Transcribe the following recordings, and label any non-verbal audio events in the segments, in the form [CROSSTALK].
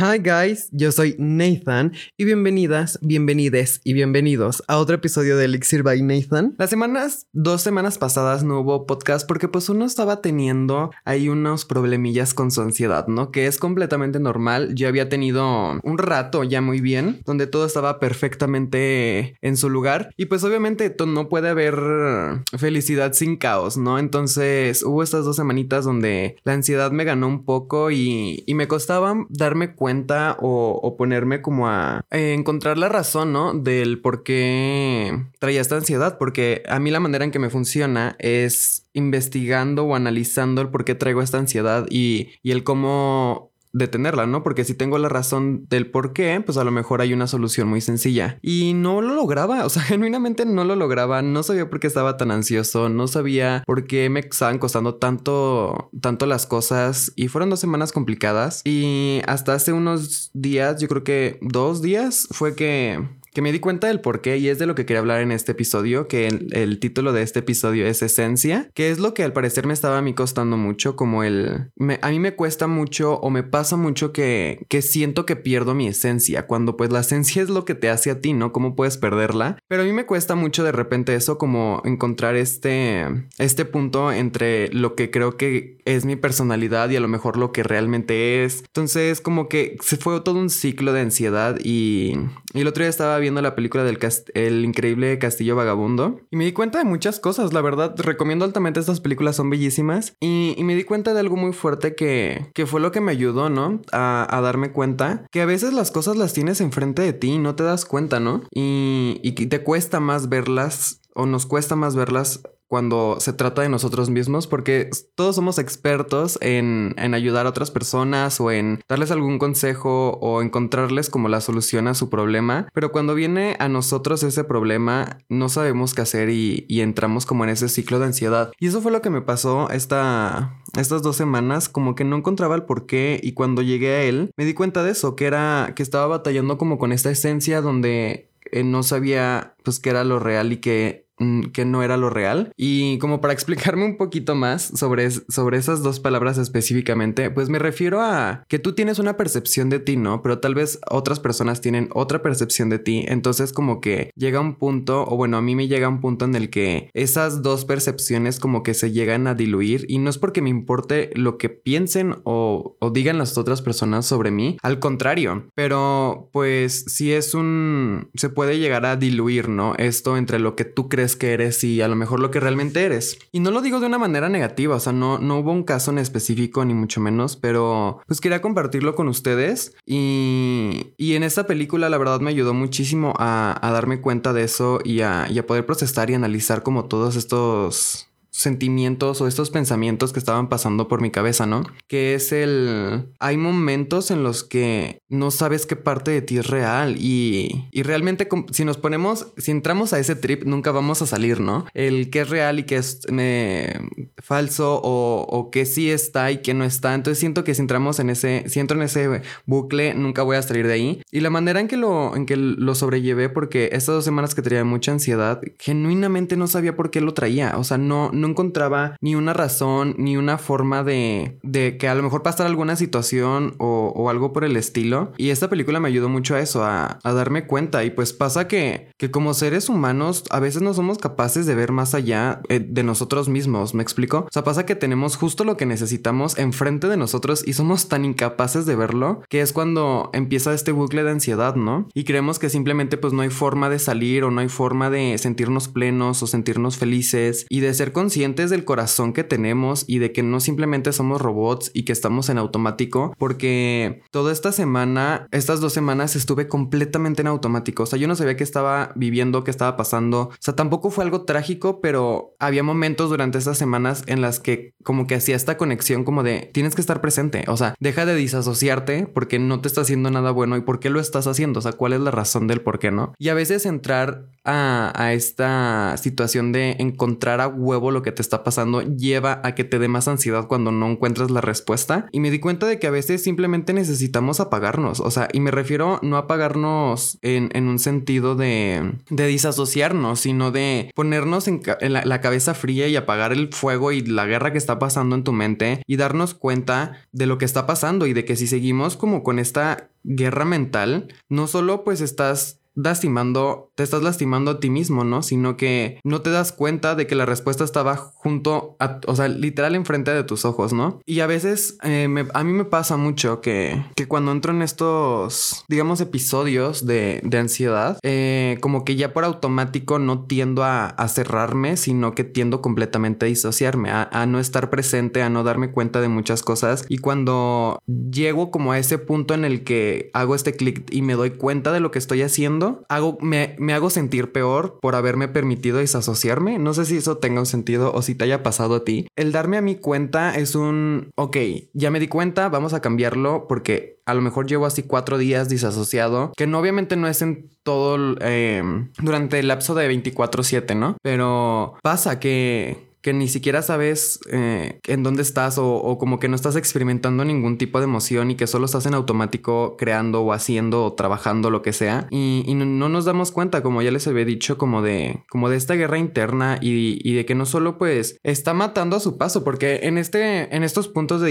Hi guys, yo soy Nathan y bienvenidas, bienvenides y bienvenidos a otro episodio de Elixir by Nathan. Las semanas, dos semanas pasadas no hubo podcast porque pues uno estaba teniendo ahí unos problemillas con su ansiedad, ¿no? Que es completamente normal. Yo había tenido un rato ya muy bien, donde todo estaba perfectamente en su lugar y pues obviamente no puede haber felicidad sin caos, ¿no? Entonces hubo estas dos semanitas donde la ansiedad me ganó un poco y, y me costaba darme cuenta o, ponerme como a encontrar la razón, ¿no? Del por qué traía esta ansiedad, porque a mí la manera en que me funciona es investigando o analizando el por qué traigo esta ansiedad y, y el cómo detenerla, ¿no? Porque si tengo la razón del por qué, pues a lo mejor hay una solución muy sencilla. Y no lo lograba, [LAUGHS] o sea, genuinamente no lo lograba, no sabía por qué estaba tan ansioso, no sabía por qué me estaban costando tanto, tanto las cosas y fueron dos semanas complicadas y hasta hace unos días, yo creo que dos días, fue que que me di cuenta del por qué y es de lo que quería hablar en este episodio, que el, título de este episodio es Esencia, que es lo que al parecer me estaba a mí costando mucho, como el... a mí me cuesta mucho o me pasa mucho que, que siento que pierdo mi esencia, cuando pues la esencia es lo que te hace a ti, ¿no? ¿Cómo puedes perderla? Pero a mí me cuesta mucho de repente eso, como encontrar este, este punto entre lo que creo que es mi personalidad y a lo mejor lo que realmente es. Entonces como que se fue todo un ciclo de ansiedad y, y el otro día estaba viendo la película del el increíble Castillo Vagabundo y me di cuenta de muchas cosas, la verdad, recomiendo altamente estas películas, son bellísimas y, me di cuenta de algo muy fuerte que, que fue lo que me ayudó, ¿no? A, darme cuenta que a veces las cosas las tienes enfrente de ti y no te das cuenta, ¿no? Y, y te cuesta más verlas o nos cuesta más verlas cuando se trata de nosotros mismos, porque todos somos expertos en, ayudar a otras personas o en darles algún consejo o encontrarles como la solución a su problema, pero cuando viene a nosotros ese problema no sabemos qué hacer y, entramos como en ese ciclo de ansiedad. Y eso fue lo que me pasó esta, estas dos semanas, como que no encontraba el por qué y cuando llegué a él me di cuenta de eso, que era que estaba batallando como con esta esencia donde eh, no sabía pues qué era lo real y que que no era lo real. Y como para [LAUGHS] explicarme un poquito más sobre, sobre esas dos palabras específicamente, pues me refiero a que tú tienes una percepción de ti, ¿no? Pero tal vez otras personas tienen otra percepción de ti. Entonces como que llega un punto, o bueno, a mí me llega un punto en el que esas dos percepciones como que se llegan a diluir y no es porque me importe lo que piensen o, o digan las otras personas sobre mí, al contrario, pero pues si es un... se puede llegar a diluir, ¿no? Esto entre lo que tú crees que eres y a lo mejor lo que realmente eres. Y no lo digo de una manera negativa, o sea, no, no hubo un caso en específico ni mucho menos, pero pues quería compartirlo con ustedes y, y en esta película la verdad me ayudó muchísimo a, darme cuenta de eso y a, a poder procesar y analizar como todos estos sentimientos o estos pensamientos que estaban pasando por mi cabeza, ¿no? Que es el... Hay momentos en los que no sabes qué parte de ti es real y, y realmente si nos ponemos, si entramos a ese trip, nunca vamos a salir, ¿no? El que es real y que es falso o, o que sí está y que no está. Entonces siento que si entramos en ese, si entro en ese bucle, nunca voy a salir de ahí. Y la manera en que lo, en que lo sobrellevé, porque estas dos semanas que tenía mucha ansiedad, genuinamente no sabía por qué lo traía. O sea, no, no encontraba ni una razón, ni una forma de, de que a lo mejor pasara alguna situación o, algo por el estilo. Y esta película me ayudó mucho a eso, a, a darme cuenta. Y pues pasa que, que como seres humanos a veces no somos capaces de ver más allá eh, de nosotros mismos, ¿me explico? O sea, pasa que tenemos justo lo que necesitamos enfrente de nosotros y somos tan incapaces de verlo que es cuando empieza este bucle de ansiedad, ¿no? Y creemos que simplemente pues no hay forma de salir o no hay forma de sentirnos plenos o sentirnos felices y de ser conscientes conscientes del corazón que tenemos y de que no simplemente somos robots y que estamos en automático, porque toda esta semana, estas dos semanas estuve completamente en automático. O sea, yo no sabía qué estaba viviendo, qué estaba pasando. O sea, tampoco fue algo trágico, pero había momentos durante estas semanas en las que como que hacía esta conexión como de tienes que estar presente. O sea, deja de disasociarte porque no te está haciendo nada bueno y por qué lo estás haciendo. O sea, cuál es la razón del por qué no. Y a veces entrar a, a esta situación de encontrar a huevo lo lo que te está pasando lleva a que te dé más ansiedad cuando no encuentras la respuesta. Y me di cuenta de que a veces simplemente necesitamos apagarnos. O sea, y me refiero no apagarnos en, en un sentido de, de disasociarnos, sino de ponernos en, la, cabeza fría y apagar el fuego y la guerra que está pasando en tu mente y darnos cuenta de lo que está pasando y de que si seguimos como con esta guerra mental, no solo pues estás lastimando, te estás lastimando a ti mismo, ¿no? Sino que no te das cuenta de que la respuesta estaba junto a, o sea, literal enfrente de tus ojos, ¿no? Y a veces eh, a mí me pasa mucho que, que cuando entro en estos, digamos, episodios de, ansiedad, eh, como que ya por automático no tiendo a, cerrarme, sino que tiendo completamente a disociarme, a, no estar presente, a no darme cuenta de muchas cosas. Y cuando llego como a ese punto en el que hago este clic y me doy cuenta de lo que estoy haciendo, hago, me, hago sentir peor por haberme permitido desasociarme. No sé si eso tenga un sentido o si te haya pasado a ti. El darme a mi cuenta es un, ok, ya me di cuenta, vamos a cambiarlo porque a lo mejor llevo así cuatro días disasociado, que no obviamente no es en todo, eh, durante el lapso de 24/7, ¿no? Pero pasa que que ni siquiera sabes eh, en dónde estás o, como que no estás experimentando ningún tipo de emoción y que solo estás en automático creando o haciendo o trabajando lo que sea. Y, no, nos damos cuenta como ya les había dicho como de como de esta guerra interna y, de que no solo pues está matando a su paso porque en este en estos puntos de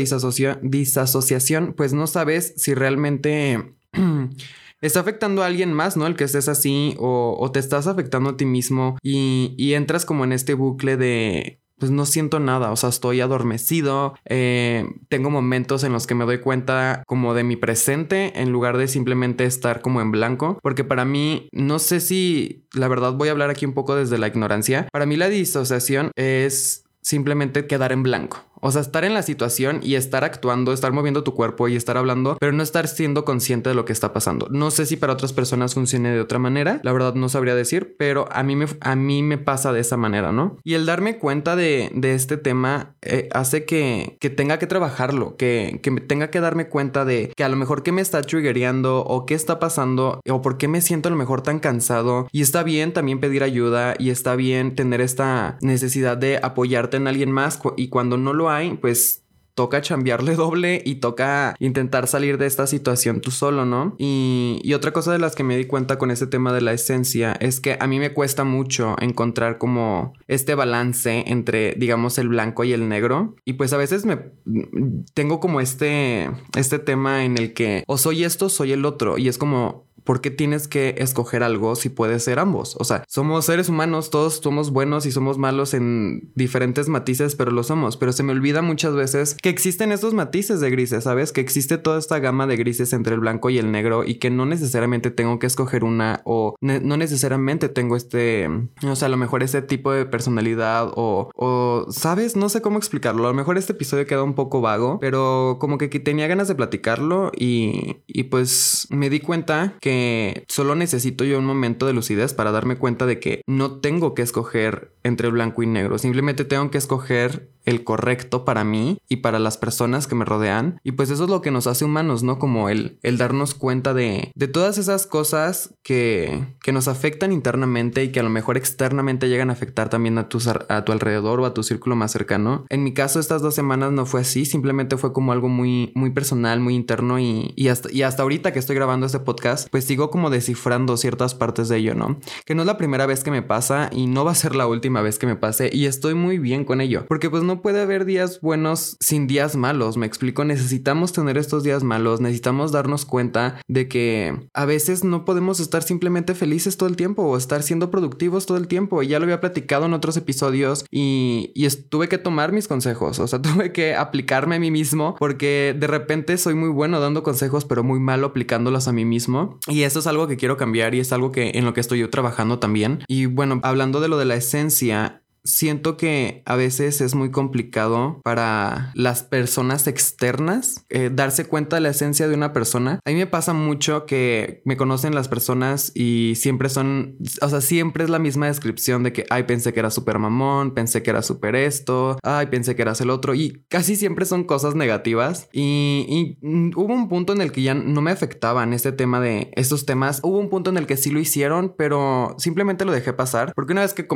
disasociación pues no sabes si realmente [CLEARS THROAT] está afectando a alguien más, ¿no? El que estés así o, te estás afectando a ti mismo y, entras como en este bucle de, pues no siento nada, o sea, estoy adormecido, eh, tengo momentos en los que me doy cuenta como de mi presente en lugar de simplemente estar como en blanco, porque para mí, no sé si, la verdad voy a hablar aquí un poco desde la ignorancia, para mí la disociación es simplemente quedar en blanco. O sea, estar en la situación y estar actuando, estar moviendo tu cuerpo y estar hablando, pero no estar siendo consciente de lo que está pasando. No sé si para otras personas funcione de otra manera, la verdad no sabría decir, pero a mí me, a mí me pasa de esa manera, ¿no? Y el darme cuenta de, este tema eh, hace que, que, tenga que trabajarlo, que, que tenga que darme cuenta de que a lo mejor qué me está triggereando o qué está pasando o por qué me siento a lo mejor tan cansado. Y está bien también pedir ayuda y está bien tener esta necesidad de apoyarte en alguien más y cuando no lo hay, pues toca chambearle [LAUGHS] doble y toca intentar salir de esta situación tú solo, ¿no? Y, y, otra cosa de las que me di cuenta con este tema de la esencia es que a mí me cuesta mucho encontrar como este balance entre, digamos, el blanco y el negro. Y pues a veces me tengo como este, este tema en el que o soy esto, soy el otro. Y es como, ¿por qué tienes que escoger algo si puedes ser ambos? O sea, somos seres humanos, todos somos buenos y somos malos en diferentes matices, pero lo somos. Pero se me olvida muchas veces que existen estos matices de grises, ¿sabes? Que existe toda esta gama de grises entre el blanco y el negro y que no necesariamente tengo que escoger una o no necesariamente tengo este, o sea, a lo mejor ese tipo de personalidad o, o, ¿sabes? No sé cómo explicarlo. A lo mejor este episodio queda un poco vago, pero como que tenía ganas de platicarlo y, y pues me di cuenta que solo necesito yo un momento de lucidez para darme cuenta de que no tengo que escoger entre blanco y negro, simplemente tengo que escoger el correcto para mí y para las personas que me rodean. Y pues eso es lo que nos hace humanos, ¿no? Como el, el darnos cuenta de, de todas esas cosas que, que nos afectan internamente y que a lo mejor externamente llegan a afectar también a tu, a tu alrededor o a tu círculo más cercano. En mi caso, estas dos semanas no fue así, simplemente fue como algo muy, muy personal, muy interno y, y, hasta, y hasta ahorita que estoy grabando este podcast, pues sigo como descifrando ciertas partes de ello, ¿no? Que no es la primera vez que me pasa y no va a ser la última vez que me pase y estoy muy bien con ello, porque pues no puede haber días buenos sin días malos, me explico, necesitamos tener estos días malos, necesitamos darnos cuenta de que a veces no podemos estar simplemente felices todo el tiempo o estar siendo productivos todo el tiempo. Ya lo había platicado en otros episodios y, y tuve que tomar mis consejos, o sea, [LAUGHS] tuve que aplicarme a mí mismo porque de repente soy muy bueno dando consejos, pero muy malo aplicándolos a mí mismo. Eso es algo que quiero cambiar y es algo que en lo que estoy yo trabajando también. Y bueno, hablando de lo de la esencia, siento que a veces es muy complicado para las personas externas eh, darse cuenta de la esencia de una persona. A mí me pasa mucho que me conocen las personas y siempre son, o sea, siempre es la misma descripción de que, ay, pensé que era súper mamón, pensé que era súper esto, ay, pensé que eras el otro y casi siempre son cosas negativas y, mm, hubo un punto en el que ya no me afectaban este tema de estos temas. Hubo un punto en el que sí lo hicieron, pero simplemente lo dejé pasar porque una vez que,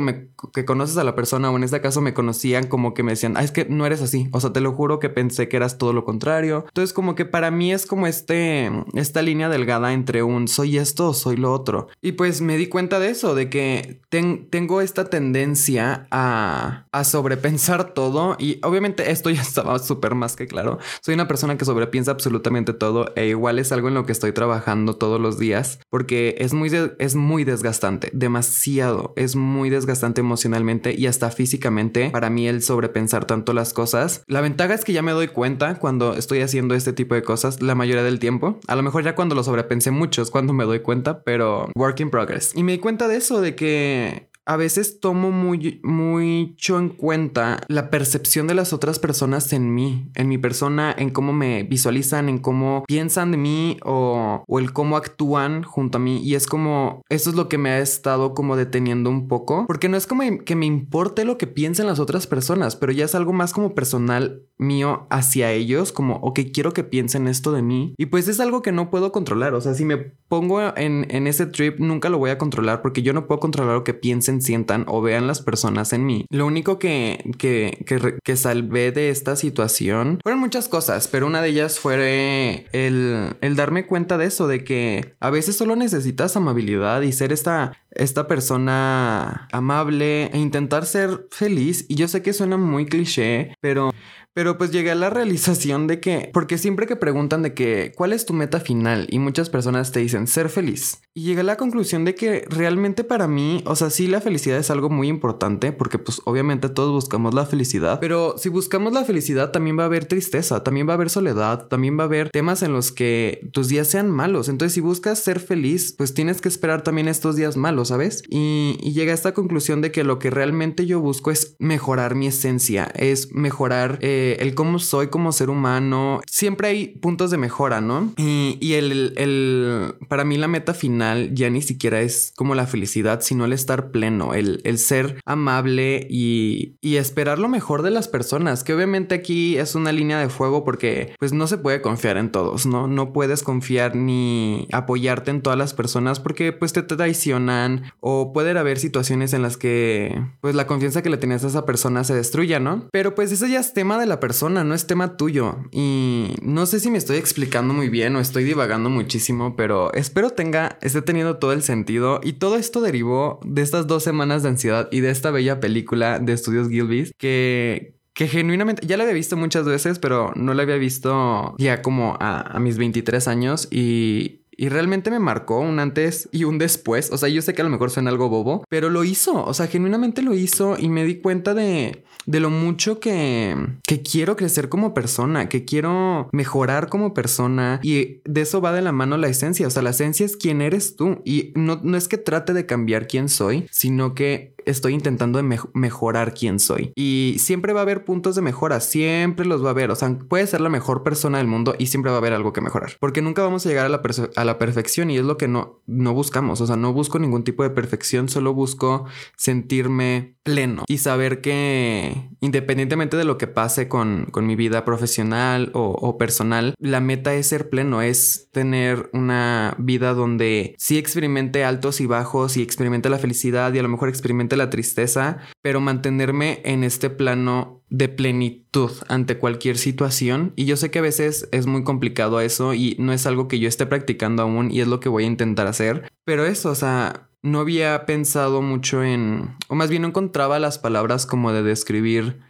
que conoces a la persona, persona o en este caso me conocían como que me decían, ah, es que no eres así, o sea, te lo juro que pensé que eras todo lo contrario. Entonces como que para mí es como este, esta línea delgada entre un soy esto o soy lo otro. Y pues me di cuenta de eso, de que tengo esta tendencia a, a sobrepensar todo y obviamente esto ya [LAUGHS] estaba súper más que claro. Soy una persona que sobrepiensa absolutamente todo e igual es algo en lo que estoy trabajando todos los días porque es muy, es muy desgastante, demasiado, es muy desgastante emocionalmente y hasta físicamente para mí el sobrepensar tanto las cosas. La ventaja es que ya me doy cuenta cuando estoy haciendo este tipo de cosas la mayoría del tiempo. A lo mejor ya cuando lo sobrepensé mucho es cuando me doy cuenta, pero work in progress. Y me di cuenta de eso, de que a veces tomo muy, mucho en cuenta la percepción de las otras personas en mí, en mi persona, en cómo me visualizan, en cómo piensan de mí o, o, el cómo actúan junto a mí. Y es como, eso es lo que me ha estado como deteniendo un poco, porque no es como que me importe lo que piensen las otras personas, pero ya es algo más como personal mío hacia ellos, como, ok, quiero que piensen esto de mí. Y pues es algo que no puedo controlar. O sea, si me pongo en, en ese trip, nunca lo voy a controlar porque yo no puedo controlar lo que piensen sientan o vean las personas en mí. Lo único que, que, que, salvé de esta situación fueron muchas cosas, pero una de ellas fue el, el darme cuenta de eso, de que a veces solo necesitas amabilidad y ser esta, esta persona amable e intentar ser feliz. Y yo sé que suena muy cliché, pero pero pues llegué a la [LAUGHS] realización de que, porque siempre que preguntan de que, ¿cuál es tu meta final? Y muchas personas te dicen ser feliz. Y llegué a la conclusión de que realmente para mí, o sea, sí la felicidad es algo muy importante, porque pues obviamente todos buscamos la felicidad, pero si buscamos la felicidad también va a haber tristeza, también va a haber soledad, también va a haber temas en los que tus días sean malos. Entonces si buscas ser feliz, pues tienes que esperar también estos días malos, ¿sabes? Y, y llegué a esta conclusión de que lo que realmente yo busco es mejorar mi esencia, es mejorar... Eh, el cómo soy como ser humano, siempre hay puntos de mejora, ¿no? Y, el, el, para mí la meta final ya ni siquiera es como la felicidad, sino el estar pleno, el, el ser amable y, y esperar lo mejor de las personas, que obviamente aquí es una línea de fuego porque pues no se puede confiar en todos, ¿no? No puedes confiar ni apoyarte en todas las personas porque pues te, traicionan o puede haber situaciones en las que pues la confianza que le tenías a esa persona se destruya, ¿no? Pero pues eso ya es tema de la persona, no es tema tuyo. Y no sé si me estoy explicando muy bien o estoy divagando muchísimo, pero espero tenga, esté teniendo todo el sentido. Y todo esto derivó de estas dos semanas de ansiedad y de esta bella película de Estudios Gilbis que, que genuinamente ya la había visto muchas veces, pero no la había visto ya como a, a mis 23 años y, y realmente me marcó un antes y un después. O sea, yo sé que a lo mejor suena algo bobo, pero lo hizo. O sea, genuinamente lo hizo y me di cuenta de, de lo mucho que, que quiero crecer como persona, que quiero mejorar como persona. Y de eso va de la mano la esencia. O sea, la esencia es quién eres tú. Y no, no es que trate de cambiar quién soy, sino que estoy intentando mejorar quién soy. Y siempre va a haber puntos de mejora, siempre los va a haber. O sea, puede ser la mejor persona del mundo y siempre va a haber algo que mejorar. Porque nunca vamos a llegar a la, a la perfección y es lo que no, no buscamos. O sea, no busco ningún tipo de perfección, solo busco sentirme pleno y saber que independientemente de lo que pase con, con mi vida profesional o, o, personal, la meta es ser pleno, es tener una vida donde sí experimente altos y bajos y experimente la felicidad y a lo mejor experimente la tristeza, pero mantenerme en este plano de plenitud ante cualquier situación. Y yo sé que a veces es muy complicado eso y no es algo que yo esté practicando aún y es lo que voy a intentar hacer. Pero eso, o sea, no había pensado mucho en, o más bien no encontraba las palabras como de describir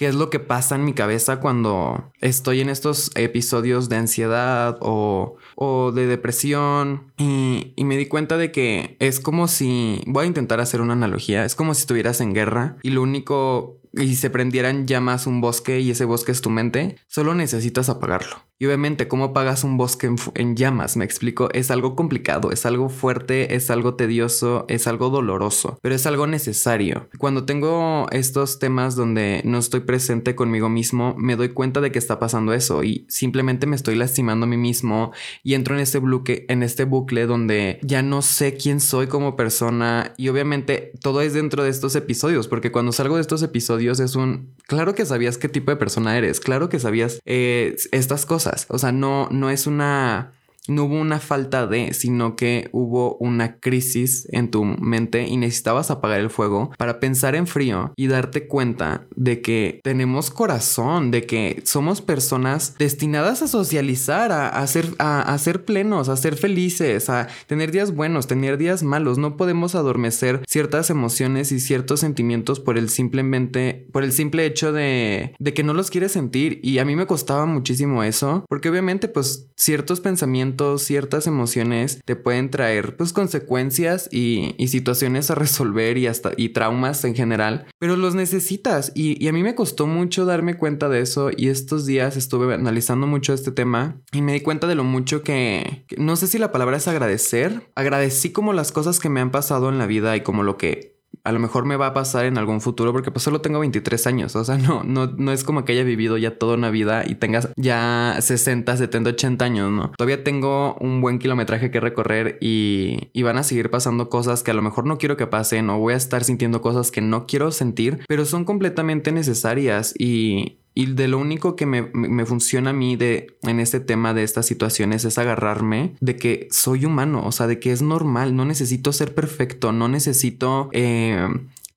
qué es lo que pasa en mi cabeza cuando estoy en estos episodios de ansiedad o, o de depresión y, y, me di cuenta de que es como si, voy a intentar hacer una analogía, es como si estuvieras en guerra y lo único y se prendieran llamas un bosque y ese bosque es tu mente, solo necesitas apagarlo. Y obviamente, ¿cómo apagas un bosque en, llamas? Me explico, es algo complicado, es algo fuerte, es algo tedioso, es algo doloroso, pero es algo necesario. Cuando tengo estos temas donde no estoy presente conmigo mismo, me doy cuenta de que está pasando eso y simplemente me estoy lastimando a mí mismo y entro en este bucle, en este bucle donde ya no sé quién soy como persona y obviamente todo es dentro de estos episodios, porque cuando salgo de estos episodios Dios es un, claro que sabías qué tipo de persona eres, claro que sabías eh, estas cosas, o sea, no, no es una no hubo una falta de, sino que hubo una crisis en tu mente y necesitabas apagar el fuego para pensar en frío y darte cuenta de que tenemos corazón, de que somos personas destinadas a socializar, a, a, ser, a, plenos, a ser felices, a tener días buenos, tener días malos. No podemos adormecer ciertas emociones y ciertos sentimientos por el simplemente, por el simple hecho de, de que no los quieres sentir. Y a mí me costaba muchísimo eso, porque obviamente pues ciertos pensamientos, ciertas emociones te pueden traer pues consecuencias y, y situaciones a resolver y hasta y traumas en general, pero los necesitas. Y, a mí me costó mucho darme cuenta de eso y estos días estuve analizando mucho este tema y me di cuenta de lo mucho que no sé si la palabra es agradecer. Agradecí como las cosas que me han pasado en la vida y como lo que a lo mejor me va a pasar en algún futuro porque pues solo tengo 23 años, o sea, no, no, no es como que haya vivido ya toda una vida y tengas ya 60, 70, 80 años, ¿no? Todavía tengo un buen kilometraje que recorrer y, y van a seguir pasando cosas que a lo mejor no quiero que pasen o voy a estar sintiendo cosas que no quiero sentir, pero son completamente necesarias y, y de lo único que me, me, funciona a mí de, en este tema de estas situaciones es agarrarme de que soy humano, o sea, de que es normal, no necesito ser perfecto, no necesito... Eh,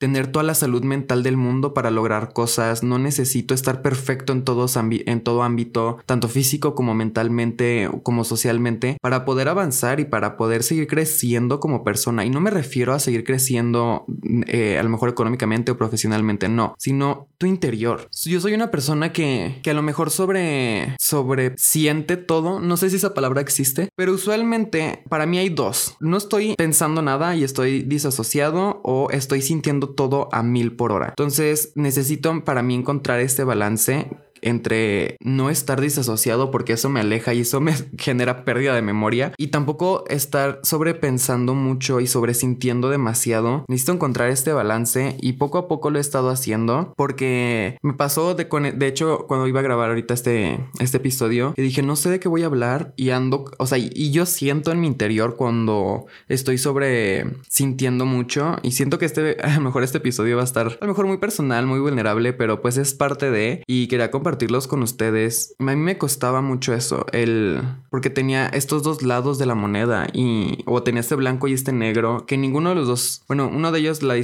tener toda la salud mental del mundo para lograr cosas, no necesito estar perfecto en, todos en todo ámbito, tanto físico como mentalmente, como socialmente, para poder avanzar y para poder seguir creciendo como persona. Y no me refiero a seguir creciendo eh, a lo mejor económicamente o profesionalmente, no, sino tu interior. Yo soy una persona que, que a lo mejor sobre, sobre siente todo, no sé si esa palabra existe, pero usualmente para mí hay dos. No estoy pensando nada y estoy disasociado o estoy sintiendo todo a mil por hora. Entonces necesito para mí encontrar este balance entre no estar disasociado porque eso me aleja y eso me [LAUGHS] genera pérdida de memoria y tampoco estar sobrepensando mucho y sobresintiendo demasiado. Necesito encontrar este balance y poco a poco lo he estado haciendo porque me pasó de, de hecho cuando iba a grabar ahorita este, este episodio y dije no sé de qué voy a hablar y ando, o sea, y yo siento en mi interior cuando estoy sobre sintiendo mucho y siento que este, [LAUGHS] a lo mejor este episodio va a estar a lo mejor muy personal, muy vulnerable, pero pues es parte de y quería compartir compartirlos con ustedes. A mí me costaba mucho eso, el porque tenía estos dos lados de la moneda y o tenía este blanco y este negro, que ninguno de los dos, bueno, uno de ellos la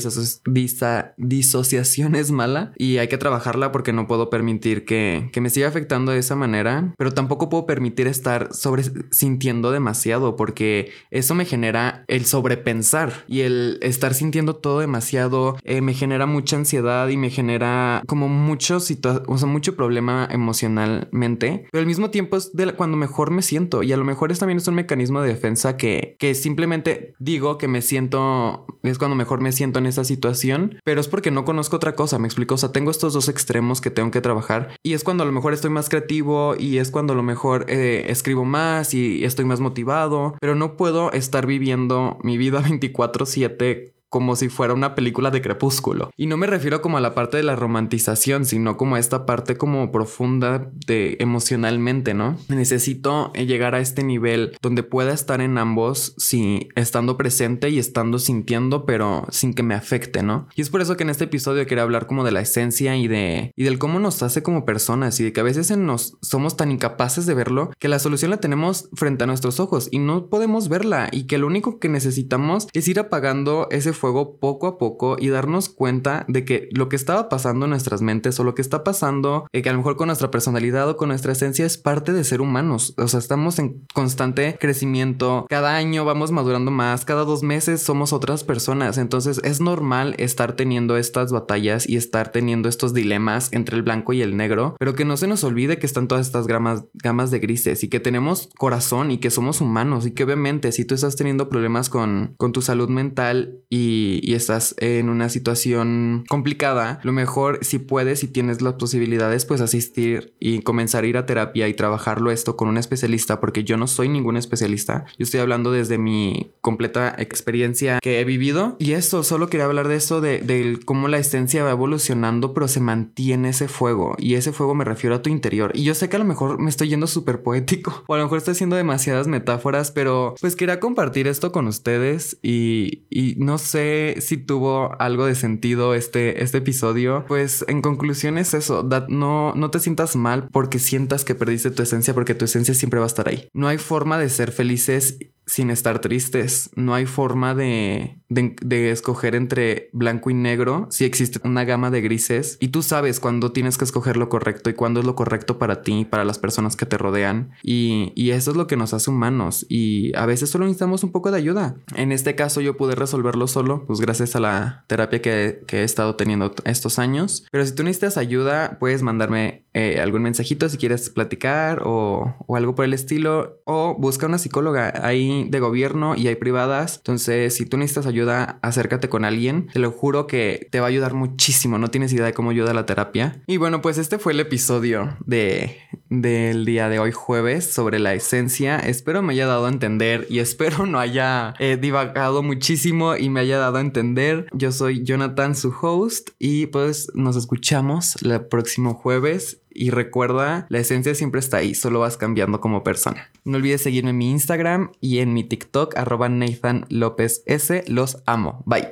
disociación es mala y hay que trabajarla porque no puedo permitir que, que me siga afectando de esa manera, pero tampoco puedo permitir estar sobre sintiendo demasiado porque eso me genera el sobrepensar y el estar sintiendo todo demasiado eh, me genera mucha ansiedad y me genera como mucho o sea, mucho emocionalmente, pero al mismo tiempo es de cuando mejor me siento. Y a lo mejor es también un mecanismo de defensa que, que simplemente digo que me siento, es cuando mejor me siento en esa situación, pero es porque no conozco otra cosa, me explico, o sea, tengo estos dos extremos que tengo que trabajar y es cuando a lo mejor estoy más creativo y es cuando a lo mejor eh, escribo más y estoy más motivado, pero no puedo estar viviendo mi vida [LAUGHS] 24/7 como si fuera una película de crepúsculo. Y no me refiero como a la parte de la romantización, sino como a esta parte como profunda de emocionalmente, ¿no? Necesito llegar a este nivel donde pueda estar en ambos, sí, estando presente y estando sintiendo, pero sin que me afecte, ¿no? Y es por eso que en este episodio quería hablar como de la esencia y de y del cómo nos hace como personas y de que a veces nos somos tan incapaces de verlo que la solución la tenemos frente a nuestros ojos y no podemos verla y que lo único que necesitamos es ir apagando ese fuego poco a poco y darnos cuenta de que lo que estaba pasando en nuestras mentes o lo que está pasando, eh, que a lo mejor con nuestra personalidad o con nuestra esencia es parte de ser humanos. O sea, estamos en constante crecimiento. Cada año vamos madurando más, cada dos meses somos otras personas. Entonces es normal estar teniendo estas batallas y estar teniendo estos dilemas entre el blanco y el negro, pero que no se nos olvide que están todas estas gamas, gamas de grises y que tenemos corazón y que somos humanos y que obviamente si tú estás teniendo problemas con, con tu salud mental y y, estás en una situación complicada, lo mejor si puedes y tienes las posibilidades, pues asistir y comenzar a ir a terapia y trabajarlo esto con un especialista, porque yo no soy ningún especialista. Yo estoy hablando desde mi completa experiencia que he vivido. Y eso, solo quería hablar de eso, de, cómo la esencia va evolucionando, pero se mantiene ese fuego. Y ese fuego me refiero a tu interior. Y yo sé que a lo mejor me estoy yendo súper poético, [LAUGHS] o a lo mejor estoy haciendo demasiadas metáforas, pero pues quería compartir esto con ustedes y, y no sé sé si tuvo algo de sentido este, este episodio. Pues en conclusión es eso, no, no te sientas mal porque sientas que perdiste tu esencia porque tu esencia siempre va a estar ahí. No hay forma de ser felices sin estar tristes. No hay forma de, de, escoger entre blanco y negro si existe una gama de grises y tú sabes cuándo tienes que escoger lo correcto y cuándo es lo correcto para ti, para las personas que te rodean. Y, y eso es lo que nos hace humanos y a veces solo necesitamos un poco de ayuda. En este caso yo pude resolverlo solo, pues gracias a la terapia que, que he estado teniendo estos años. Pero si tú necesitas ayuda, puedes mandarme eh, algún mensajito si quieres platicar o, o algo por el estilo o busca una psicóloga. Ahí de gobierno y hay privadas. Entonces, si tú necesitas ayuda, acércate con alguien. Te lo juro que te va a ayudar muchísimo. No tienes idea de cómo ayuda la terapia. Y bueno, pues este fue el episodio de del día de hoy jueves sobre la esencia. Espero me haya dado a entender y [LAUGHS] espero no haya eh, divagado muchísimo y me haya dado a entender. Yo soy Jonathan, su host, y pues nos escuchamos el próximo jueves y recuerda, la esencia siempre está ahí, solo vas cambiando como persona. No olvides seguirme en mi Instagram y en mi TikTok, arroba Nathan López S. Los amo. Bye.